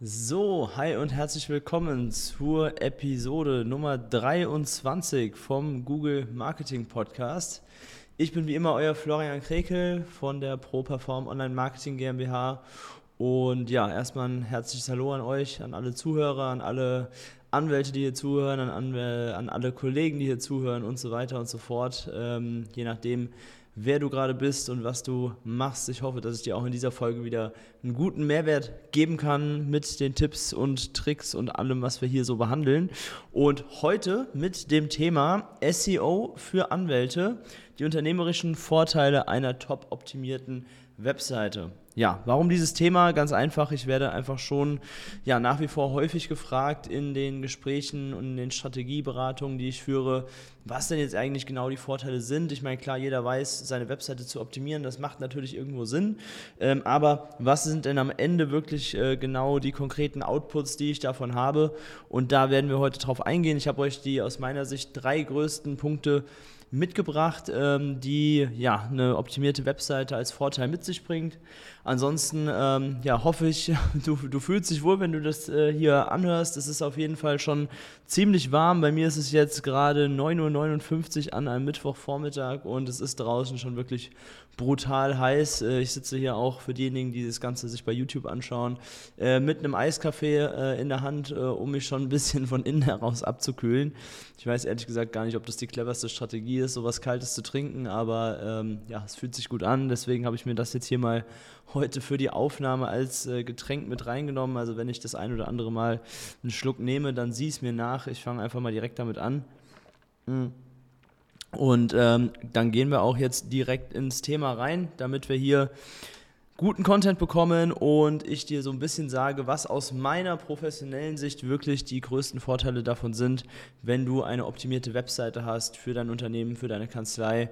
So, hi und herzlich willkommen zur Episode Nummer 23 vom Google Marketing Podcast. Ich bin wie immer euer Florian Krekel von der ProPerform Online Marketing GmbH. Und ja, erstmal ein herzliches Hallo an euch, an alle Zuhörer, an alle Anwälte, die hier zuhören, an, an alle Kollegen, die hier zuhören und so weiter und so fort. Ähm, je nachdem, wer du gerade bist und was du machst. Ich hoffe, dass ich dir auch in dieser Folge wieder einen guten Mehrwert geben kann mit den Tipps und Tricks und allem, was wir hier so behandeln. Und heute mit dem Thema SEO für Anwälte, die unternehmerischen Vorteile einer top optimierten Webseite. Ja, warum dieses Thema? Ganz einfach, ich werde einfach schon ja, nach wie vor häufig gefragt in den Gesprächen und in den Strategieberatungen, die ich führe, was denn jetzt eigentlich genau die Vorteile sind. Ich meine, klar, jeder weiß, seine Webseite zu optimieren, das macht natürlich irgendwo Sinn. Ähm, aber was sind denn am Ende wirklich äh, genau die konkreten Outputs, die ich davon habe? Und da werden wir heute drauf eingehen. Ich habe euch die aus meiner Sicht drei größten Punkte mitgebracht, ähm, die ja eine optimierte Webseite als Vorteil mit sich bringt. Ansonsten ähm, ja, hoffe ich, du, du fühlst dich wohl, wenn du das äh, hier anhörst. Es ist auf jeden Fall schon ziemlich warm. Bei mir ist es jetzt gerade 9.59 Uhr an einem Mittwochvormittag und es ist draußen schon wirklich brutal heiß. Äh, ich sitze hier auch für diejenigen, die das Ganze sich bei YouTube anschauen, äh, mit einem Eiskaffee äh, in der Hand, um mich schon ein bisschen von innen heraus abzukühlen. Ich weiß ehrlich gesagt gar nicht, ob das die cleverste Strategie ist, sowas Kaltes zu trinken, aber ähm, ja, es fühlt sich gut an. Deswegen habe ich mir das jetzt hier mal heute für die Aufnahme als äh, Getränk mit reingenommen. Also wenn ich das ein oder andere Mal einen Schluck nehme, dann sieh es mir nach. Ich fange einfach mal direkt damit an. Mhm. Und ähm, dann gehen wir auch jetzt direkt ins Thema rein, damit wir hier guten Content bekommen und ich dir so ein bisschen sage, was aus meiner professionellen Sicht wirklich die größten Vorteile davon sind, wenn du eine optimierte Webseite hast für dein Unternehmen, für deine Kanzlei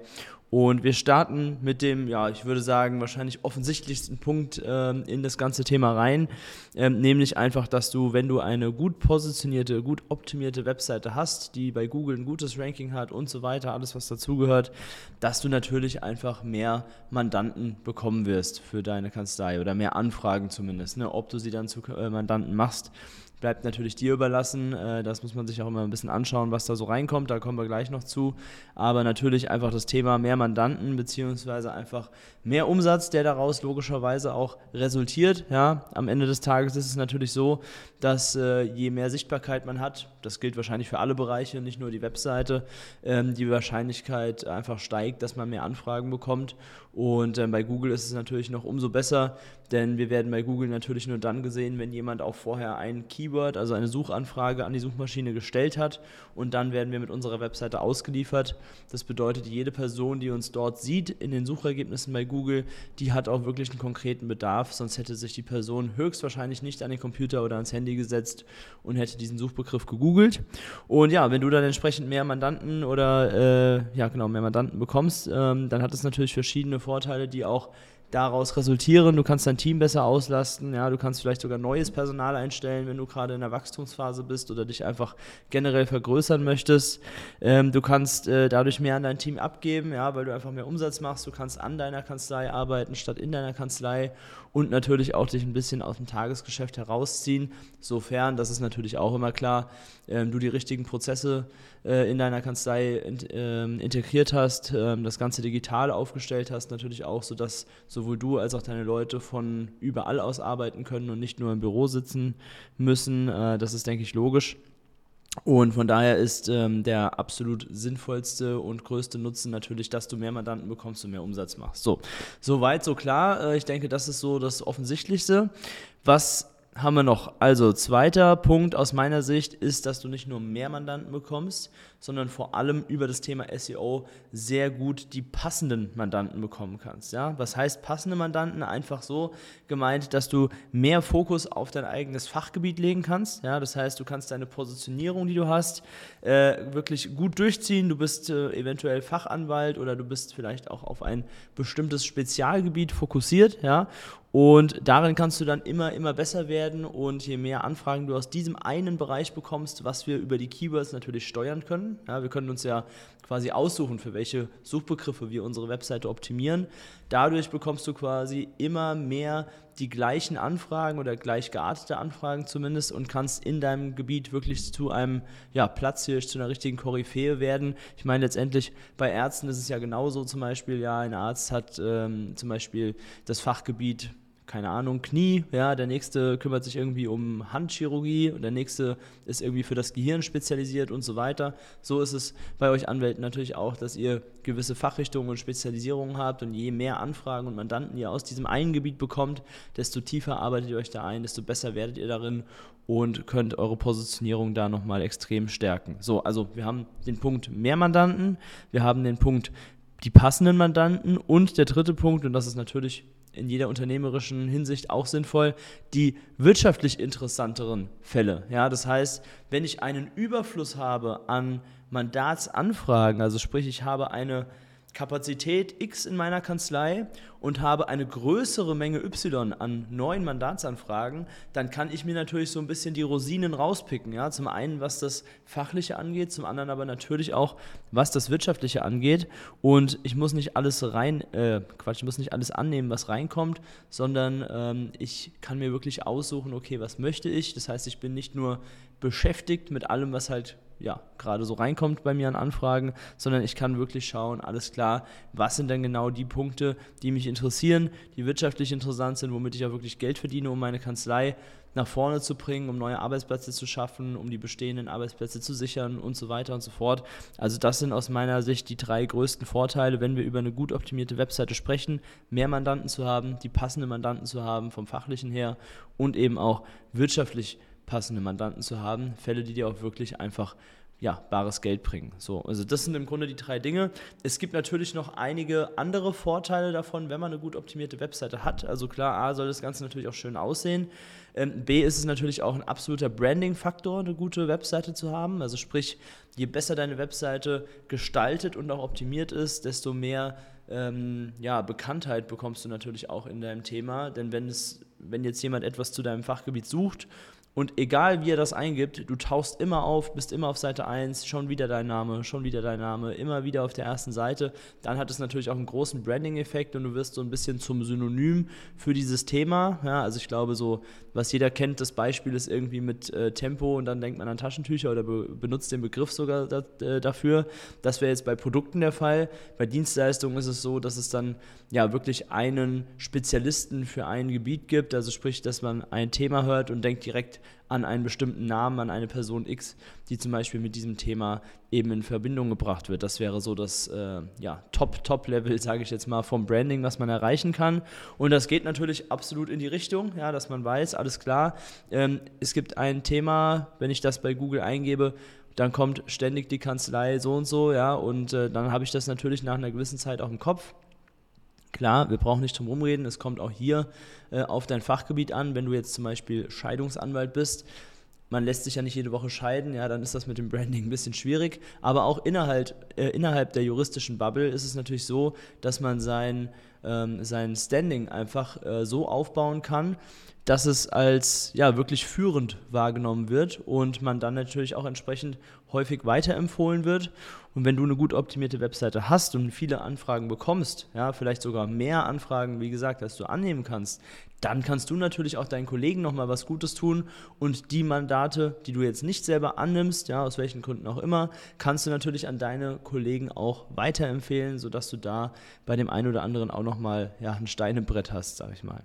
und wir starten mit dem, ja, ich würde sagen, wahrscheinlich offensichtlichsten Punkt ähm, in das ganze Thema rein, ähm, nämlich einfach, dass du, wenn du eine gut positionierte, gut optimierte Webseite hast, die bei Google ein gutes Ranking hat und so weiter, alles was dazugehört, dass du natürlich einfach mehr Mandanten bekommen wirst für deine Kanzlei oder mehr Anfragen zumindest, ne? ob du sie dann zu äh, Mandanten machst bleibt natürlich dir überlassen. Äh, das muss man sich auch immer ein bisschen anschauen, was da so reinkommt. Da kommen wir gleich noch zu. Aber natürlich einfach das Thema mehr Mandanten beziehungsweise einfach mehr Umsatz, der daraus logischerweise auch resultiert. Ja, am Ende des Tages ist es natürlich so, dass äh, je mehr Sichtbarkeit man hat, das gilt wahrscheinlich für alle Bereiche, nicht nur die Webseite, ähm, die Wahrscheinlichkeit einfach steigt, dass man mehr Anfragen bekommt. Und ähm, bei Google ist es natürlich noch umso besser, denn wir werden bei Google natürlich nur dann gesehen, wenn jemand auch vorher ein Keyword, also eine Suchanfrage an die Suchmaschine gestellt hat und dann werden wir mit unserer Webseite ausgeliefert. Das bedeutet, jede Person, die uns dort sieht in den Suchergebnissen bei Google, die hat auch wirklich einen konkreten Bedarf, sonst hätte sich die Person höchstwahrscheinlich nicht an den Computer oder ans Handy gesetzt und hätte diesen Suchbegriff gegoogelt. Und ja, wenn du dann entsprechend mehr Mandanten oder äh, ja genau mehr Mandanten bekommst, ähm, dann hat es natürlich verschiedene Vorteile, die auch daraus resultieren. Du kannst dein Team besser auslasten, ja, du kannst vielleicht sogar neues Personal einstellen, wenn du gerade in der Wachstumsphase bist oder dich einfach generell vergrößern möchtest. Ähm, du kannst äh, dadurch mehr an dein Team abgeben, ja, weil du einfach mehr Umsatz machst. Du kannst an deiner Kanzlei arbeiten statt in deiner Kanzlei und natürlich auch dich ein bisschen aus dem Tagesgeschäft herausziehen, sofern, das ist natürlich auch immer klar, ähm, du die richtigen Prozesse äh, in deiner Kanzlei in, ähm, integriert hast, ähm, das Ganze digital aufgestellt hast, natürlich auch, sodass sowohl du als auch deine Leute von überall aus arbeiten können und nicht nur im Büro sitzen müssen. Äh, das ist, denke ich, logisch. Und von daher ist ähm, der absolut sinnvollste und größte Nutzen natürlich, dass du mehr Mandanten bekommst und mehr Umsatz machst. So, so weit, so klar. Äh, ich denke, das ist so das Offensichtlichste. Was haben wir noch? Also, zweiter Punkt aus meiner Sicht ist, dass du nicht nur mehr Mandanten bekommst, sondern vor allem über das Thema SEO sehr gut die passenden Mandanten bekommen kannst. Ja? Was heißt passende Mandanten? Einfach so gemeint, dass du mehr Fokus auf dein eigenes Fachgebiet legen kannst. Ja? Das heißt, du kannst deine Positionierung, die du hast, äh, wirklich gut durchziehen. Du bist äh, eventuell Fachanwalt oder du bist vielleicht auch auf ein bestimmtes Spezialgebiet fokussiert. Ja? Und darin kannst du dann immer, immer besser werden und je mehr Anfragen du aus diesem einen Bereich bekommst, was wir über die Keywords natürlich steuern können. Ja, wir können uns ja quasi aussuchen, für welche Suchbegriffe wir unsere Webseite optimieren. Dadurch bekommst du quasi immer mehr die gleichen Anfragen oder gleich geartete Anfragen zumindest und kannst in deinem Gebiet wirklich zu einem ja, Platzhirsch, zu einer richtigen Koryphäe werden. Ich meine, letztendlich bei Ärzten ist es ja genauso zum Beispiel, ja, ein Arzt hat ähm, zum Beispiel das Fachgebiet keine Ahnung, Knie, ja, der nächste kümmert sich irgendwie um Handchirurgie und der nächste ist irgendwie für das Gehirn spezialisiert und so weiter. So ist es bei euch Anwälten natürlich auch, dass ihr gewisse Fachrichtungen und Spezialisierungen habt und je mehr Anfragen und Mandanten ihr aus diesem einen Gebiet bekommt, desto tiefer arbeitet ihr euch da ein, desto besser werdet ihr darin und könnt eure Positionierung da nochmal extrem stärken. So, also wir haben den Punkt mehr Mandanten, wir haben den Punkt die passenden Mandanten und der dritte Punkt, und das ist natürlich in jeder unternehmerischen Hinsicht auch sinnvoll, die wirtschaftlich interessanteren Fälle. Ja, das heißt, wenn ich einen Überfluss habe an Mandatsanfragen, also sprich, ich habe eine Kapazität X in meiner Kanzlei und habe eine größere Menge Y an neuen Mandatsanfragen, dann kann ich mir natürlich so ein bisschen die Rosinen rauspicken. Ja? Zum einen, was das Fachliche angeht, zum anderen aber natürlich auch, was das Wirtschaftliche angeht. Und ich muss nicht alles rein, äh, Quatsch, ich muss nicht alles annehmen, was reinkommt, sondern ähm, ich kann mir wirklich aussuchen, okay, was möchte ich? Das heißt, ich bin nicht nur beschäftigt mit allem, was halt ja, gerade so reinkommt bei mir an Anfragen, sondern ich kann wirklich schauen, alles klar, was sind denn genau die Punkte, die mich interessieren, die wirtschaftlich interessant sind, womit ich auch wirklich Geld verdiene, um meine Kanzlei nach vorne zu bringen, um neue Arbeitsplätze zu schaffen, um die bestehenden Arbeitsplätze zu sichern und so weiter und so fort. Also das sind aus meiner Sicht die drei größten Vorteile, wenn wir über eine gut optimierte Webseite sprechen, mehr Mandanten zu haben, die passenden Mandanten zu haben vom fachlichen her und eben auch wirtschaftlich passende Mandanten zu haben. Fälle, die dir auch wirklich einfach ja, bares Geld bringen. So, also das sind im Grunde die drei Dinge. Es gibt natürlich noch einige andere Vorteile davon, wenn man eine gut optimierte Webseite hat. Also klar, A soll das Ganze natürlich auch schön aussehen. Ähm, B ist es natürlich auch ein absoluter Branding-Faktor, eine gute Webseite zu haben. Also sprich, je besser deine Webseite gestaltet und auch optimiert ist, desto mehr ähm, ja, Bekanntheit bekommst du natürlich auch in deinem Thema. Denn wenn es, wenn jetzt jemand etwas zu deinem Fachgebiet sucht und egal wie er das eingibt, du tauchst immer auf, bist immer auf Seite 1, schon wieder dein Name, schon wieder dein Name, immer wieder auf der ersten Seite. Dann hat es natürlich auch einen großen Branding-Effekt und du wirst so ein bisschen zum Synonym für dieses Thema. Ja, also ich glaube, so, was jeder kennt, das Beispiel ist irgendwie mit äh, Tempo und dann denkt man an Taschentücher oder be benutzt den Begriff sogar da, äh, dafür. Das wäre jetzt bei Produkten der Fall. Bei Dienstleistungen ist es so, dass es dann ja wirklich einen Spezialisten für ein Gebiet gibt. Also sprich, dass man ein Thema hört und denkt direkt, an einen bestimmten Namen, an eine Person X, die zum Beispiel mit diesem Thema eben in Verbindung gebracht wird. Das wäre so das äh, ja, Top-Top-Level, sage ich jetzt mal, vom Branding, was man erreichen kann. Und das geht natürlich absolut in die Richtung, ja, dass man weiß, alles klar, ähm, es gibt ein Thema, wenn ich das bei Google eingebe, dann kommt ständig die Kanzlei so und so, ja, und äh, dann habe ich das natürlich nach einer gewissen Zeit auch im Kopf. Klar, wir brauchen nicht drum rumreden, es kommt auch hier äh, auf dein Fachgebiet an. Wenn du jetzt zum Beispiel Scheidungsanwalt bist, man lässt sich ja nicht jede Woche scheiden, ja, dann ist das mit dem Branding ein bisschen schwierig. Aber auch innerhalb, äh, innerhalb der juristischen Bubble ist es natürlich so, dass man sein, ähm, sein Standing einfach äh, so aufbauen kann, dass es als ja, wirklich führend wahrgenommen wird und man dann natürlich auch entsprechend häufig weiterempfohlen wird. Und wenn du eine gut optimierte Webseite hast und viele Anfragen bekommst, ja, vielleicht sogar mehr Anfragen, wie gesagt, als du annehmen kannst, dann kannst du natürlich auch deinen Kollegen nochmal was Gutes tun und die Mandate, die du jetzt nicht selber annimmst, ja, aus welchen Gründen auch immer, kannst du natürlich an deine Kollegen auch weiterempfehlen, sodass du da bei dem einen oder anderen auch nochmal ja, ein Stein im Brett hast, sag ich mal.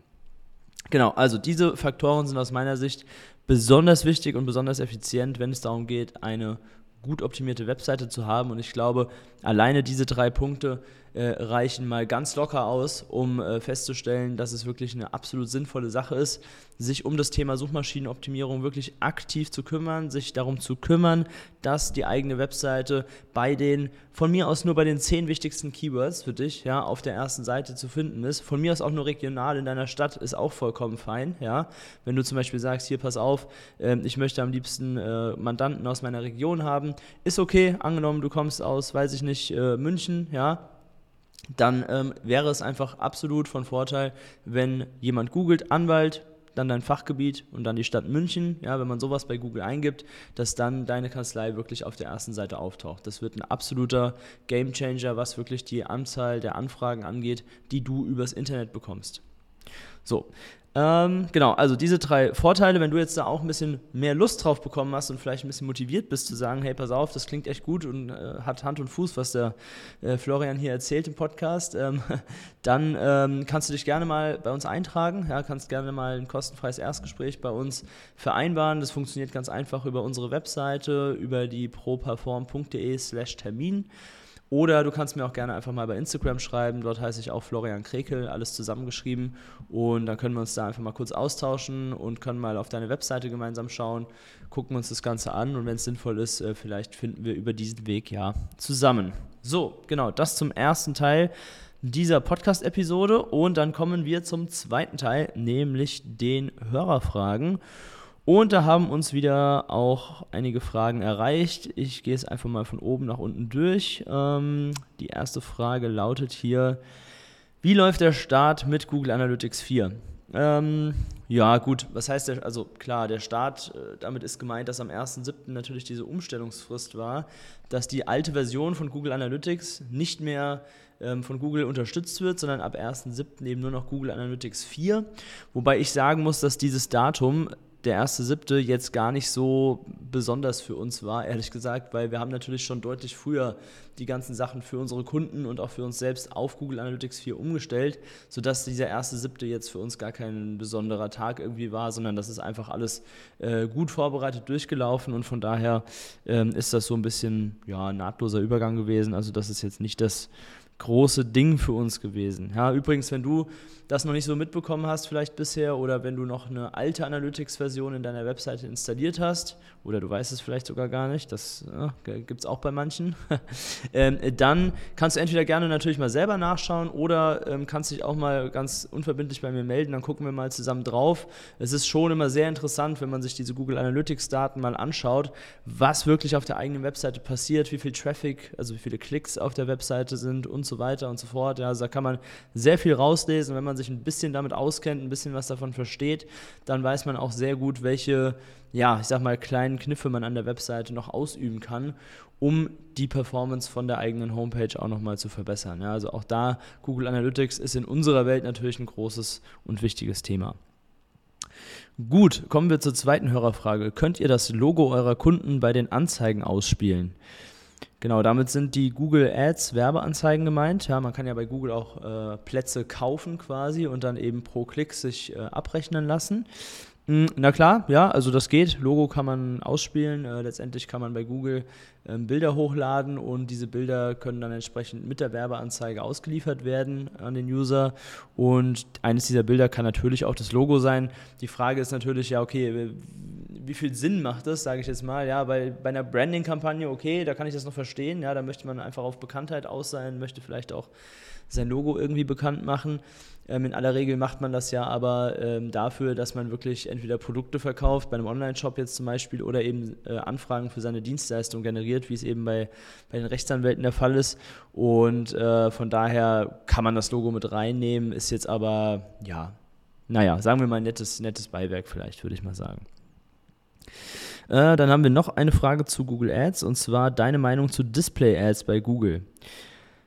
Genau, also diese Faktoren sind aus meiner Sicht besonders wichtig und besonders effizient, wenn es darum geht, eine gut optimierte Webseite zu haben. Und ich glaube, alleine diese drei Punkte äh, reichen mal ganz locker aus, um äh, festzustellen, dass es wirklich eine absolut sinnvolle Sache ist, sich um das Thema Suchmaschinenoptimierung wirklich aktiv zu kümmern, sich darum zu kümmern, dass die eigene Webseite bei den, von mir aus nur bei den zehn wichtigsten Keywords für dich, ja, auf der ersten Seite zu finden ist. Von mir aus auch nur regional in deiner Stadt ist auch vollkommen fein, ja. Wenn du zum Beispiel sagst, hier pass auf, äh, ich möchte am liebsten äh, Mandanten aus meiner Region haben, ist okay, angenommen du kommst aus, weiß ich nicht, äh, München, ja, dann ähm, wäre es einfach absolut von Vorteil, wenn jemand googelt, Anwalt, dann dein Fachgebiet und dann die Stadt München, ja, wenn man sowas bei Google eingibt, dass dann deine Kanzlei wirklich auf der ersten Seite auftaucht. Das wird ein absoluter Gamechanger, was wirklich die Anzahl der Anfragen angeht, die du übers Internet bekommst. So, ähm, genau, also diese drei Vorteile, wenn du jetzt da auch ein bisschen mehr Lust drauf bekommen hast und vielleicht ein bisschen motiviert bist zu sagen, hey, pass auf, das klingt echt gut und äh, hat Hand und Fuß, was der äh, Florian hier erzählt im Podcast, ähm, dann ähm, kannst du dich gerne mal bei uns eintragen, ja, kannst gerne mal ein kostenfreies Erstgespräch bei uns vereinbaren. Das funktioniert ganz einfach über unsere Webseite, über die properform.de slash Termin. Oder du kannst mir auch gerne einfach mal bei Instagram schreiben. Dort heiße ich auch Florian Krekel, alles zusammengeschrieben. Und dann können wir uns da einfach mal kurz austauschen und können mal auf deine Webseite gemeinsam schauen, gucken uns das Ganze an und wenn es sinnvoll ist, äh, vielleicht finden wir über diesen Weg ja zusammen. So, genau, das zum ersten Teil dieser Podcast-Episode. Und dann kommen wir zum zweiten Teil, nämlich den Hörerfragen. Und da haben uns wieder auch einige Fragen erreicht. Ich gehe es einfach mal von oben nach unten durch. Ähm, die erste Frage lautet hier, wie läuft der Start mit Google Analytics 4? Ähm, ja, gut, was heißt der? Also klar, der Start, äh, damit ist gemeint, dass am 1.7. natürlich diese Umstellungsfrist war, dass die alte Version von Google Analytics nicht mehr ähm, von Google unterstützt wird, sondern ab 1.7. eben nur noch Google Analytics 4. Wobei ich sagen muss, dass dieses Datum der erste siebte jetzt gar nicht so besonders für uns war, ehrlich gesagt, weil wir haben natürlich schon deutlich früher die ganzen Sachen für unsere Kunden und auch für uns selbst auf Google Analytics 4 umgestellt, sodass dieser erste siebte jetzt für uns gar kein besonderer Tag irgendwie war, sondern das ist einfach alles äh, gut vorbereitet durchgelaufen und von daher ähm, ist das so ein bisschen ja, nahtloser Übergang gewesen. Also das ist jetzt nicht das große Ding für uns gewesen. Ja, übrigens, wenn du das noch nicht so mitbekommen hast, vielleicht bisher, oder wenn du noch eine alte Analytics-Version in deiner Webseite installiert hast, oder du weißt es vielleicht sogar gar nicht, das ja, gibt es auch bei manchen, ähm, dann kannst du entweder gerne natürlich mal selber nachschauen oder ähm, kannst dich auch mal ganz unverbindlich bei mir melden, dann gucken wir mal zusammen drauf. Es ist schon immer sehr interessant, wenn man sich diese Google Analytics-Daten mal anschaut, was wirklich auf der eigenen Webseite passiert, wie viel Traffic, also wie viele Klicks auf der Webseite sind und so weiter und so fort. Ja, also da kann man sehr viel rauslesen, wenn man sich sich ein bisschen damit auskennt, ein bisschen was davon versteht, dann weiß man auch sehr gut, welche, ja, ich sag mal, kleinen Kniffe man an der Webseite noch ausüben kann, um die Performance von der eigenen Homepage auch nochmal zu verbessern. Ja, also auch da, Google Analytics ist in unserer Welt natürlich ein großes und wichtiges Thema. Gut, kommen wir zur zweiten Hörerfrage. Könnt ihr das Logo eurer Kunden bei den Anzeigen ausspielen? Genau, damit sind die Google Ads Werbeanzeigen gemeint. Ja, man kann ja bei Google auch äh, Plätze kaufen quasi und dann eben pro Klick sich äh, abrechnen lassen. Hm, na klar, ja, also das geht. Logo kann man ausspielen. Äh, letztendlich kann man bei Google äh, Bilder hochladen und diese Bilder können dann entsprechend mit der Werbeanzeige ausgeliefert werden an den User. Und eines dieser Bilder kann natürlich auch das Logo sein. Die Frage ist natürlich, ja, okay, wie viel Sinn macht das, sage ich jetzt mal, ja, weil bei einer Branding-Kampagne, okay, da kann ich das noch verstehen, ja, da möchte man einfach auf Bekanntheit aus sein, möchte vielleicht auch sein Logo irgendwie bekannt machen. Ähm, in aller Regel macht man das ja aber ähm, dafür, dass man wirklich entweder Produkte verkauft, bei einem Online-Shop jetzt zum Beispiel, oder eben äh, Anfragen für seine Dienstleistung generiert, wie es eben bei, bei den Rechtsanwälten der Fall ist. Und äh, von daher kann man das Logo mit reinnehmen, ist jetzt aber, ja, naja, sagen wir mal ein nettes, nettes Beiwerk vielleicht, würde ich mal sagen. Äh, dann haben wir noch eine Frage zu Google Ads und zwar deine Meinung zu Display Ads bei Google.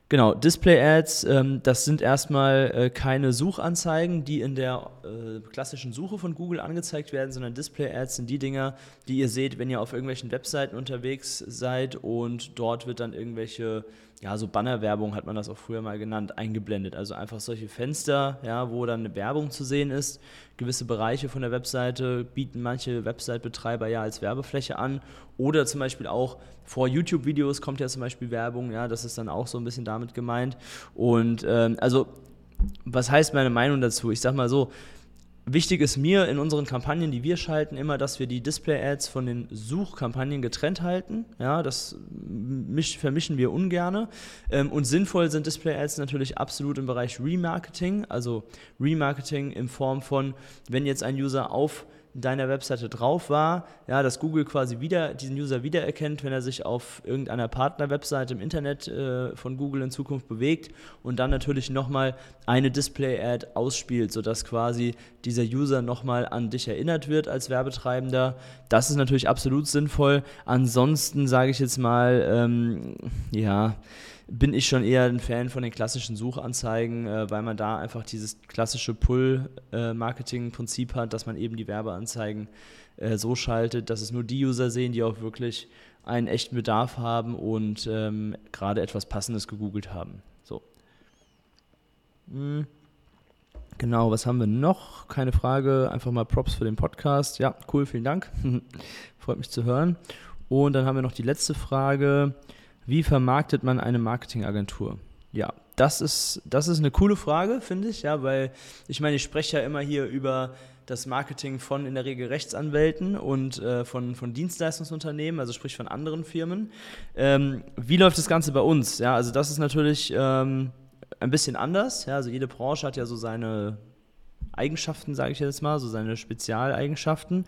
Genau, Display-Ads, ähm, das sind erstmal äh, keine Suchanzeigen, die in der äh, klassischen Suche von Google angezeigt werden, sondern Display-Ads sind die Dinger, die ihr seht, wenn ihr auf irgendwelchen Webseiten unterwegs seid und dort wird dann irgendwelche, ja, so Bannerwerbung hat man das auch früher mal genannt, eingeblendet. Also einfach solche Fenster, ja, wo dann eine Werbung zu sehen ist, gewisse Bereiche von der Webseite bieten manche Website-Betreiber ja als Werbefläche an. Oder zum Beispiel auch vor YouTube-Videos kommt ja zum Beispiel Werbung, ja, das ist dann auch so ein bisschen damit gemeint. Und ähm, also, was heißt meine Meinung dazu? Ich sag mal so, Wichtig ist mir in unseren Kampagnen, die wir schalten, immer, dass wir die Display-Ads von den Suchkampagnen getrennt halten. Ja, das vermischen wir ungerne. Ähm, und sinnvoll sind Display-Ads natürlich absolut im Bereich Remarketing. Also Remarketing in Form von, wenn jetzt ein User auf deiner Webseite drauf war, ja, dass Google quasi wieder diesen User wiedererkennt, wenn er sich auf irgendeiner Partner-Webseite im Internet äh, von Google in Zukunft bewegt und dann natürlich nochmal eine Display-Ad ausspielt, sodass quasi dieser User nochmal an dich erinnert wird als Werbetreibender. Das ist natürlich absolut sinnvoll. Ansonsten sage ich jetzt mal, ähm, ja, bin ich schon eher ein Fan von den klassischen Suchanzeigen, äh, weil man da einfach dieses klassische Pull-Marketing-Prinzip hat, dass man eben die Werbeanzeigen äh, so schaltet, dass es nur die User sehen, die auch wirklich einen echten Bedarf haben und ähm, gerade etwas Passendes gegoogelt haben. So. Hm. Genau, was haben wir noch? Keine Frage, einfach mal Props für den Podcast. Ja, cool, vielen Dank. Freut mich zu hören. Und dann haben wir noch die letzte Frage. Wie vermarktet man eine Marketingagentur? Ja, das ist, das ist eine coole Frage, finde ich, ja, weil ich meine, ich spreche ja immer hier über das Marketing von in der Regel Rechtsanwälten und äh, von, von Dienstleistungsunternehmen, also sprich von anderen Firmen. Ähm, wie läuft das Ganze bei uns? Ja, also das ist natürlich ähm, ein bisschen anders. Ja, also jede Branche hat ja so seine Eigenschaften, sage ich jetzt mal, so seine Spezialeigenschaften.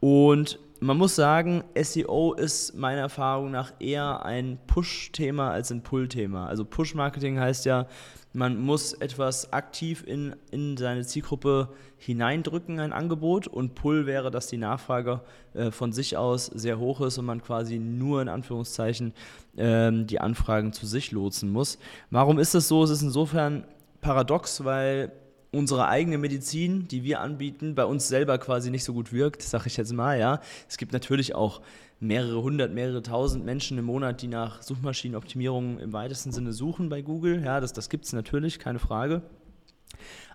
Und man muss sagen, SEO ist meiner Erfahrung nach eher ein Push-Thema als ein Pull-Thema. Also Push-Marketing heißt ja, man muss etwas aktiv in, in seine Zielgruppe hineindrücken, ein Angebot. Und Pull wäre, dass die Nachfrage äh, von sich aus sehr hoch ist und man quasi nur in Anführungszeichen ähm, die Anfragen zu sich lotsen muss. Warum ist das so? Es ist insofern paradox, weil unsere eigene Medizin, die wir anbieten, bei uns selber quasi nicht so gut wirkt, sage ich jetzt mal, ja. Es gibt natürlich auch mehrere hundert, mehrere tausend Menschen im Monat, die nach Suchmaschinenoptimierung im weitesten Sinne suchen bei Google. Ja, das, das gibt es natürlich, keine Frage.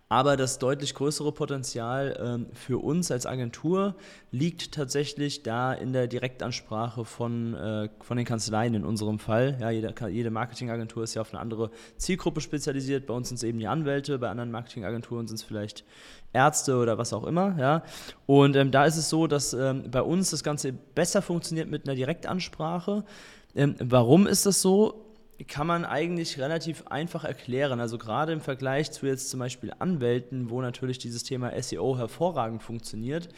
Aber das deutlich größere Potenzial ähm, für uns als Agentur liegt tatsächlich da in der Direktansprache von, äh, von den Kanzleien in unserem Fall. Ja, jede, jede Marketingagentur ist ja auf eine andere Zielgruppe spezialisiert. Bei uns sind es eben die Anwälte, bei anderen Marketingagenturen sind es vielleicht Ärzte oder was auch immer. Ja. Und ähm, da ist es so, dass ähm, bei uns das Ganze besser funktioniert mit einer Direktansprache. Ähm, warum ist das so? Kann man eigentlich relativ einfach erklären. Also gerade im Vergleich zu jetzt zum Beispiel Anwälten, wo natürlich dieses Thema SEO hervorragend funktioniert.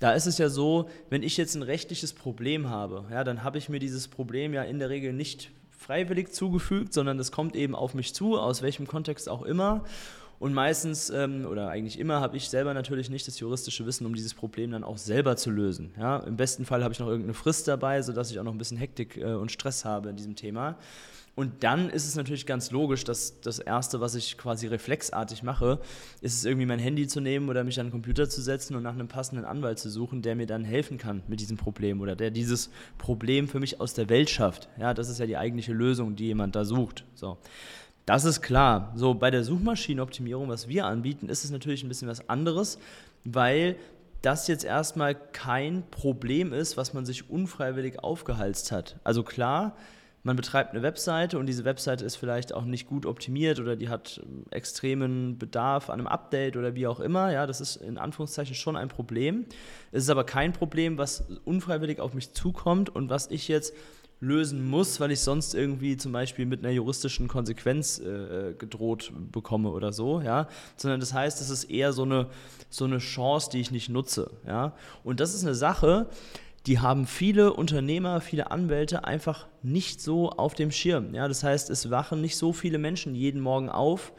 Da ist es ja so, wenn ich jetzt ein rechtliches Problem habe, ja, dann habe ich mir dieses Problem ja in der Regel nicht freiwillig zugefügt, sondern das kommt eben auf mich zu, aus welchem Kontext auch immer. Und meistens ähm, oder eigentlich immer habe ich selber natürlich nicht das juristische Wissen, um dieses Problem dann auch selber zu lösen. Ja? Im besten Fall habe ich noch irgendeine Frist dabei, sodass ich auch noch ein bisschen Hektik äh, und Stress habe in diesem Thema. Und dann ist es natürlich ganz logisch, dass das Erste, was ich quasi reflexartig mache, ist es irgendwie mein Handy zu nehmen oder mich an den Computer zu setzen und nach einem passenden Anwalt zu suchen, der mir dann helfen kann mit diesem Problem oder der dieses Problem für mich aus der Welt schafft. Ja, das ist ja die eigentliche Lösung, die jemand da sucht. So. Das ist klar. So, bei der Suchmaschinenoptimierung, was wir anbieten, ist es natürlich ein bisschen was anderes, weil das jetzt erstmal kein Problem ist, was man sich unfreiwillig aufgehalst hat. Also klar, man betreibt eine Webseite und diese Webseite ist vielleicht auch nicht gut optimiert oder die hat ähm, extremen Bedarf an einem Update oder wie auch immer. Ja, das ist in Anführungszeichen schon ein Problem. Es ist aber kein Problem, was unfreiwillig auf mich zukommt und was ich jetzt lösen muss, weil ich sonst irgendwie zum Beispiel mit einer juristischen Konsequenz äh, äh gedroht bekomme oder so, ja, sondern das heißt, es ist eher so eine, so eine Chance, die ich nicht nutze, ja, und das ist eine Sache, die haben viele Unternehmer, viele Anwälte einfach nicht so auf dem Schirm. Ja, das heißt, es wachen nicht so viele Menschen jeden Morgen auf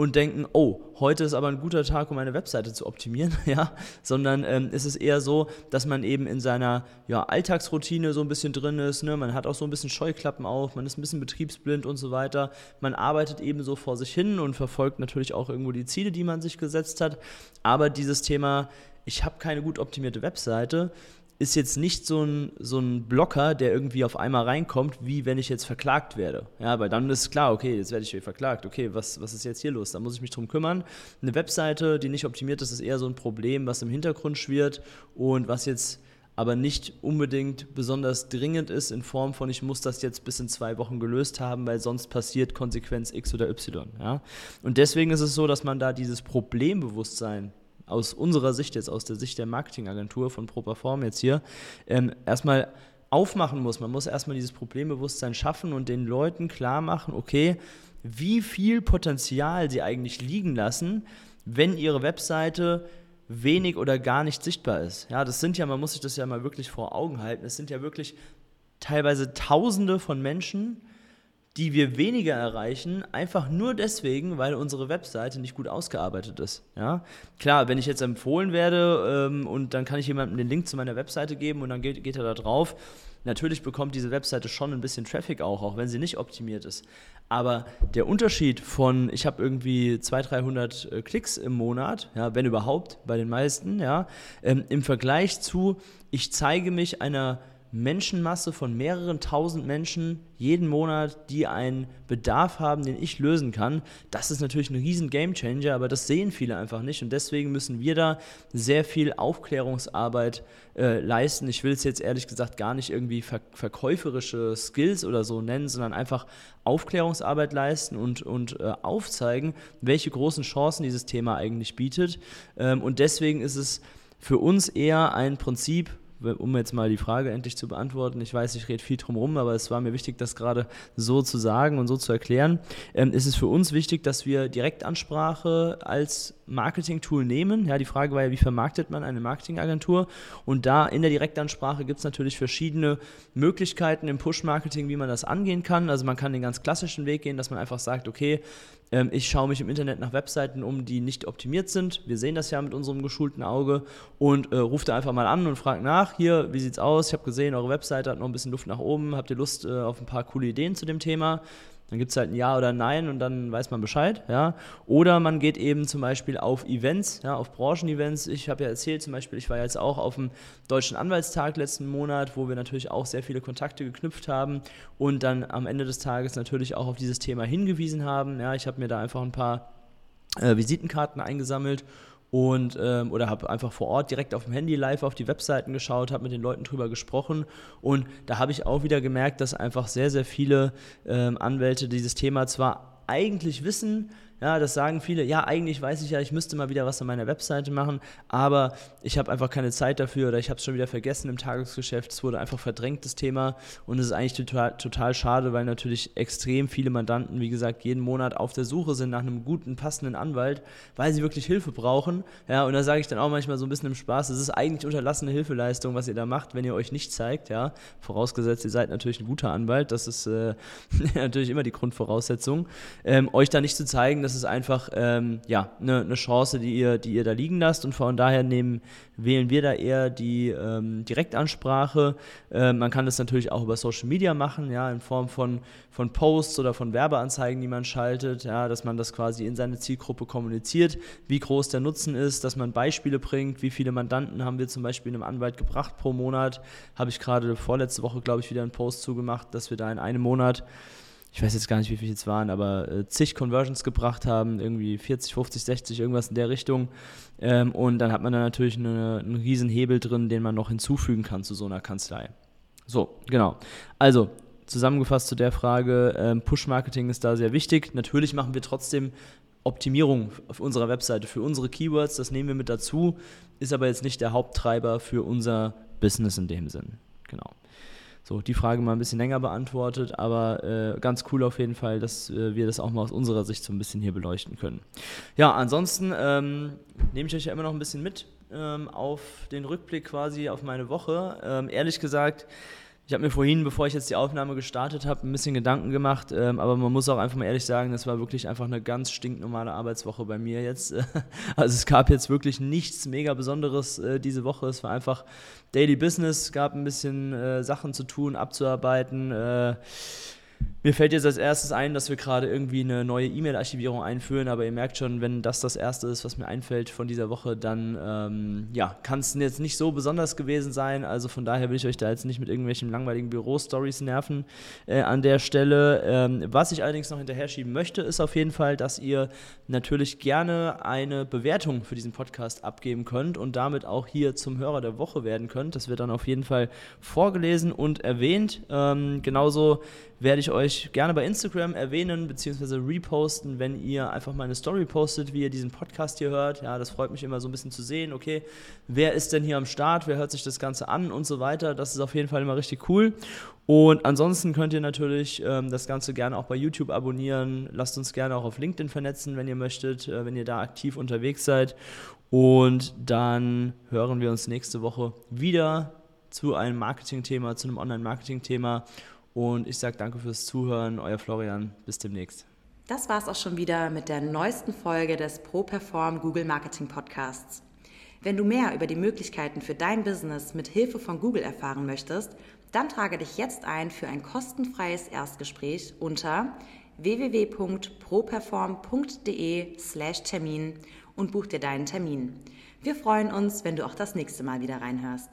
und denken, oh, heute ist aber ein guter Tag, um meine Webseite zu optimieren, ja, sondern ähm, es ist eher so, dass man eben in seiner ja, Alltagsroutine so ein bisschen drin ist, ne? man hat auch so ein bisschen Scheuklappen auf, man ist ein bisschen betriebsblind und so weiter, man arbeitet eben so vor sich hin und verfolgt natürlich auch irgendwo die Ziele, die man sich gesetzt hat, aber dieses Thema, ich habe keine gut optimierte Webseite, ist jetzt nicht so ein, so ein Blocker, der irgendwie auf einmal reinkommt, wie wenn ich jetzt verklagt werde. Ja, weil dann ist klar, okay, jetzt werde ich verklagt. Okay, was, was ist jetzt hier los? Da muss ich mich drum kümmern. Eine Webseite, die nicht optimiert ist, ist eher so ein Problem, was im Hintergrund schwirrt und was jetzt aber nicht unbedingt besonders dringend ist in Form von, ich muss das jetzt bis in zwei Wochen gelöst haben, weil sonst passiert Konsequenz X oder Y. Ja? Und deswegen ist es so, dass man da dieses Problembewusstsein aus unserer Sicht jetzt, aus der Sicht der Marketingagentur von ProPerform jetzt hier, ähm, erstmal aufmachen muss. Man muss erstmal dieses Problembewusstsein schaffen und den Leuten klar machen, okay, wie viel Potenzial sie eigentlich liegen lassen, wenn ihre Webseite wenig oder gar nicht sichtbar ist. Ja, das sind ja, man muss sich das ja mal wirklich vor Augen halten, es sind ja wirklich teilweise Tausende von Menschen, die wir weniger erreichen, einfach nur deswegen, weil unsere Webseite nicht gut ausgearbeitet ist. Ja? Klar, wenn ich jetzt empfohlen werde ähm, und dann kann ich jemandem den Link zu meiner Webseite geben und dann geht, geht er da drauf, natürlich bekommt diese Webseite schon ein bisschen Traffic auch, auch wenn sie nicht optimiert ist. Aber der Unterschied von, ich habe irgendwie 200, 300 äh, Klicks im Monat, ja, wenn überhaupt, bei den meisten, ja, ähm, im Vergleich zu, ich zeige mich einer Menschenmasse von mehreren tausend Menschen jeden Monat, die einen Bedarf haben, den ich lösen kann. Das ist natürlich ein riesen Gamechanger, aber das sehen viele einfach nicht und deswegen müssen wir da sehr viel Aufklärungsarbeit äh, leisten. Ich will es jetzt ehrlich gesagt gar nicht irgendwie ver verkäuferische Skills oder so nennen, sondern einfach Aufklärungsarbeit leisten und, und äh, aufzeigen, welche großen Chancen dieses Thema eigentlich bietet. Ähm, und deswegen ist es für uns eher ein Prinzip, um jetzt mal die Frage endlich zu beantworten, ich weiß, ich rede viel drum rum, aber es war mir wichtig, das gerade so zu sagen und so zu erklären, ähm, ist es für uns wichtig, dass wir Direktansprache als Marketing-Tool nehmen. Ja, die Frage war ja, wie vermarktet man eine Marketingagentur? Und da in der Direktansprache gibt es natürlich verschiedene Möglichkeiten im Push-Marketing, wie man das angehen kann. Also man kann den ganz klassischen Weg gehen, dass man einfach sagt, okay, ähm, ich schaue mich im Internet nach Webseiten um, die nicht optimiert sind. Wir sehen das ja mit unserem geschulten Auge und äh, ruft da einfach mal an und fragt nach, hier, wie sieht's aus? Ich habe gesehen, eure Webseite hat noch ein bisschen Luft nach oben. Habt ihr Lust äh, auf ein paar coole Ideen zu dem Thema? Dann gibt es halt ein Ja oder ein Nein und dann weiß man Bescheid. Ja? Oder man geht eben zum Beispiel auf Events, ja, auf Branchenevents. Ich habe ja erzählt, zum Beispiel, ich war jetzt auch auf dem Deutschen Anwaltstag letzten Monat, wo wir natürlich auch sehr viele Kontakte geknüpft haben und dann am Ende des Tages natürlich auch auf dieses Thema hingewiesen haben. Ja, ich habe mir da einfach ein paar äh, Visitenkarten eingesammelt und ähm, oder habe einfach vor Ort direkt auf dem Handy live auf die Webseiten geschaut, habe mit den Leuten drüber gesprochen. Und da habe ich auch wieder gemerkt, dass einfach sehr sehr viele ähm, Anwälte dieses Thema zwar eigentlich wissen, ja, das sagen viele, ja, eigentlich weiß ich ja, ich müsste mal wieder was an meiner Webseite machen, aber ich habe einfach keine Zeit dafür oder ich habe es schon wieder vergessen im Tagesgeschäft. Es wurde einfach verdrängt, das Thema. Und es ist eigentlich total, total schade, weil natürlich extrem viele Mandanten, wie gesagt, jeden Monat auf der Suche sind nach einem guten, passenden Anwalt, weil sie wirklich Hilfe brauchen. Ja, und da sage ich dann auch manchmal so ein bisschen im Spaß, es ist eigentlich unterlassene Hilfeleistung, was ihr da macht, wenn ihr euch nicht zeigt, ja. Vorausgesetzt, ihr seid natürlich ein guter Anwalt, das ist äh, natürlich immer die Grundvoraussetzung, ähm, euch da nicht zu zeigen, das ist einfach ähm, ja, eine, eine Chance, die ihr, die ihr da liegen lasst. Und von daher nehmen, wählen wir da eher die ähm, Direktansprache. Ähm, man kann das natürlich auch über Social Media machen, ja, in Form von, von Posts oder von Werbeanzeigen, die man schaltet, ja, dass man das quasi in seine Zielgruppe kommuniziert, wie groß der Nutzen ist, dass man Beispiele bringt, wie viele Mandanten haben wir zum Beispiel einem Anwalt gebracht pro Monat. Habe ich gerade vorletzte Woche, glaube ich, wieder einen Post zugemacht, dass wir da in einem Monat ich weiß jetzt gar nicht, wie viele es waren, aber äh, zig Conversions gebracht haben, irgendwie 40, 50, 60, irgendwas in der Richtung. Ähm, und dann hat man da natürlich eine, einen riesen Hebel drin, den man noch hinzufügen kann zu so einer Kanzlei. So, genau. Also, zusammengefasst zu der Frage, ähm, Push-Marketing ist da sehr wichtig. Natürlich machen wir trotzdem Optimierung auf unserer Webseite für unsere Keywords, das nehmen wir mit dazu, ist aber jetzt nicht der Haupttreiber für unser Business in dem Sinn. Genau. So, die Frage mal ein bisschen länger beantwortet, aber äh, ganz cool auf jeden Fall, dass äh, wir das auch mal aus unserer Sicht so ein bisschen hier beleuchten können. Ja, ansonsten ähm, nehme ich euch ja immer noch ein bisschen mit ähm, auf den Rückblick quasi auf meine Woche. Ähm, ehrlich gesagt, ich habe mir vorhin, bevor ich jetzt die Aufnahme gestartet habe, ein bisschen Gedanken gemacht, ähm, aber man muss auch einfach mal ehrlich sagen, das war wirklich einfach eine ganz stinknormale Arbeitswoche bei mir jetzt. also es gab jetzt wirklich nichts mega Besonderes äh, diese Woche. Es war einfach Daily Business, gab ein bisschen äh, Sachen zu tun, abzuarbeiten. Äh, Mir fällt jetzt als erstes ein, dass wir gerade irgendwie eine neue E-Mail-Archivierung einführen, aber ihr merkt schon, wenn das das erste ist, was mir einfällt von dieser Woche, dann ähm, ja, kann es jetzt nicht so besonders gewesen sein. Also von daher will ich euch da jetzt nicht mit irgendwelchen langweiligen Büro-Stories nerven äh, an der Stelle. Ähm, was ich allerdings noch hinterher schieben möchte, ist auf jeden Fall, dass ihr natürlich gerne eine Bewertung für diesen Podcast abgeben könnt und damit auch hier zum Hörer der Woche werden könnt. Das wird dann auf jeden Fall vorgelesen und erwähnt. Ähm, genauso werde ich euch gerne bei Instagram erwähnen bzw. reposten, wenn ihr einfach mal eine Story postet, wie ihr diesen Podcast hier hört. Ja, das freut mich immer so ein bisschen zu sehen, okay, wer ist denn hier am Start, wer hört sich das Ganze an und so weiter. Das ist auf jeden Fall immer richtig cool. Und ansonsten könnt ihr natürlich ähm, das Ganze gerne auch bei YouTube abonnieren. Lasst uns gerne auch auf LinkedIn vernetzen, wenn ihr möchtet, äh, wenn ihr da aktiv unterwegs seid. Und dann hören wir uns nächste Woche wieder zu einem Marketing-Thema, zu einem Online-Marketing-Thema. Und ich sage danke fürs Zuhören, euer Florian, bis demnächst. Das war es auch schon wieder mit der neuesten Folge des ProPerform Google Marketing Podcasts. Wenn du mehr über die Möglichkeiten für dein Business mit Hilfe von Google erfahren möchtest, dann trage dich jetzt ein für ein kostenfreies Erstgespräch unter www.properform.de/termin und buch dir deinen Termin. Wir freuen uns, wenn du auch das nächste Mal wieder reinhörst.